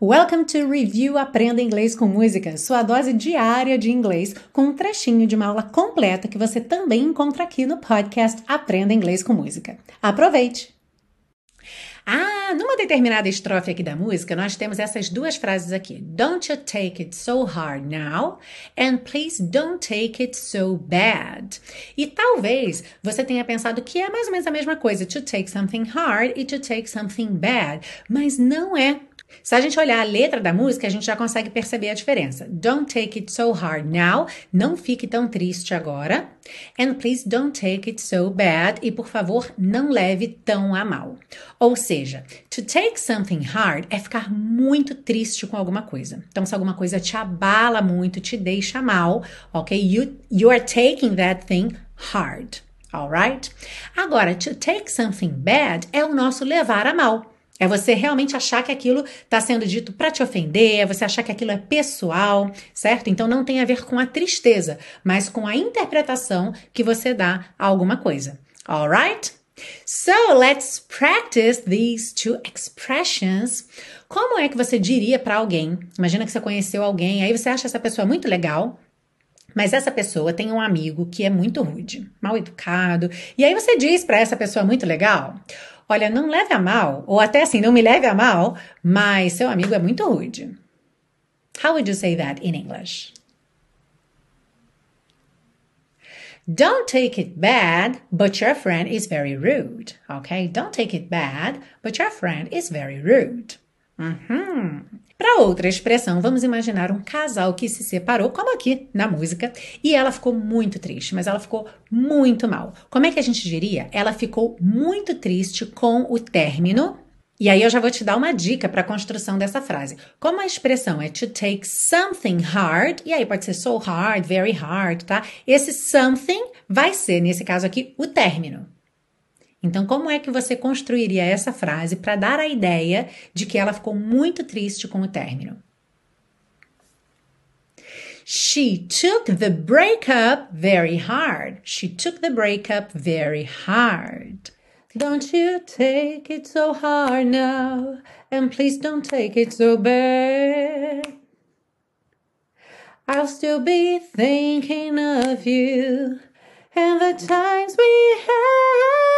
Welcome to Review Aprenda Inglês com Música, sua dose diária de inglês, com um trechinho de uma aula completa que você também encontra aqui no podcast Aprenda Inglês com Música. Aproveite! Ah, numa determinada estrofe aqui da música, nós temos essas duas frases aqui. Don't you take it so hard now, and please don't take it so bad. E talvez você tenha pensado que é mais ou menos a mesma coisa, to take something hard e to take something bad, mas não é. Se a gente olhar a letra da música, a gente já consegue perceber a diferença. Don't take it so hard now. Não fique tão triste agora. And please don't take it so bad. E por favor, não leve tão a mal. Ou seja, to take something hard é ficar muito triste com alguma coisa. Então, se alguma coisa te abala muito, te deixa mal, ok? You, you are taking that thing hard. Alright? Agora, to take something bad é o nosso levar a mal. É você realmente achar que aquilo está sendo dito para te ofender, é você achar que aquilo é pessoal, certo? Então não tem a ver com a tristeza, mas com a interpretação que você dá a alguma coisa. Alright? So let's practice these two expressions. Como é que você diria para alguém? Imagina que você conheceu alguém, aí você acha essa pessoa muito legal, mas essa pessoa tem um amigo que é muito rude, mal educado, e aí você diz para essa pessoa muito legal: Olha, não leve a mal, ou até assim, não me leve a mal, mas seu amigo é muito rude. How would you say that in English? Don't take it bad, but your friend is very rude. Okay? Don't take it bad, but your friend is very rude. Uhum. Para outra expressão, vamos imaginar um casal que se separou, como aqui na música, e ela ficou muito triste, mas ela ficou muito mal. Como é que a gente diria? Ela ficou muito triste com o término. E aí eu já vou te dar uma dica para a construção dessa frase. Como a expressão é to take something hard, e aí pode ser so hard, very hard, tá? Esse something vai ser, nesse caso aqui, o término. Então, como é que você construiria essa frase para dar a ideia de que ela ficou muito triste com o término? She took the breakup very hard. She took the breakup very hard. Don't you take it so hard now, and please don't take it so bad. I'll still be thinking of you and the times we had.